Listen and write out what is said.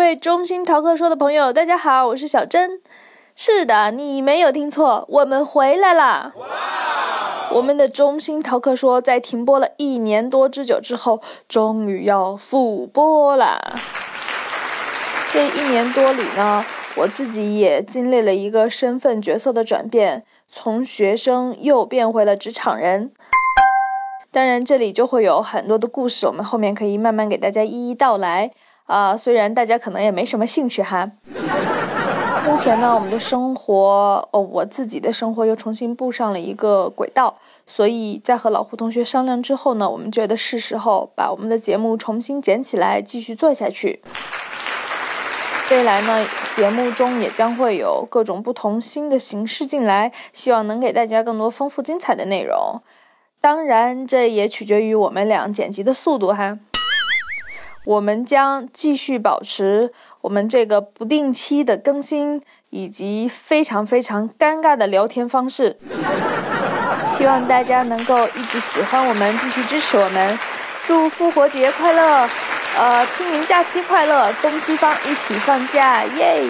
位中心逃课说的朋友，大家好，我是小珍。是的，你没有听错，我们回来啦！我们的中心逃课说在停播了一年多之久之后，终于要复播啦。这一年多里呢，我自己也经历了一个身份角色的转变，从学生又变回了职场人。当然，这里就会有很多的故事，我们后面可以慢慢给大家一一道来。啊，虽然大家可能也没什么兴趣哈。目前呢，我们的生活，哦，我自己的生活又重新步上了一个轨道，所以在和老胡同学商量之后呢，我们觉得是时候把我们的节目重新捡起来，继续做下去。未来呢，节目中也将会有各种不同新的形式进来，希望能给大家更多丰富精彩的内容。当然，这也取决于我们俩剪辑的速度哈。我们将继续保持我们这个不定期的更新，以及非常非常尴尬的聊天方式。希望大家能够一直喜欢我们，继续支持我们。祝复活节快乐，呃，清明假期快乐，东西方一起放假，耶！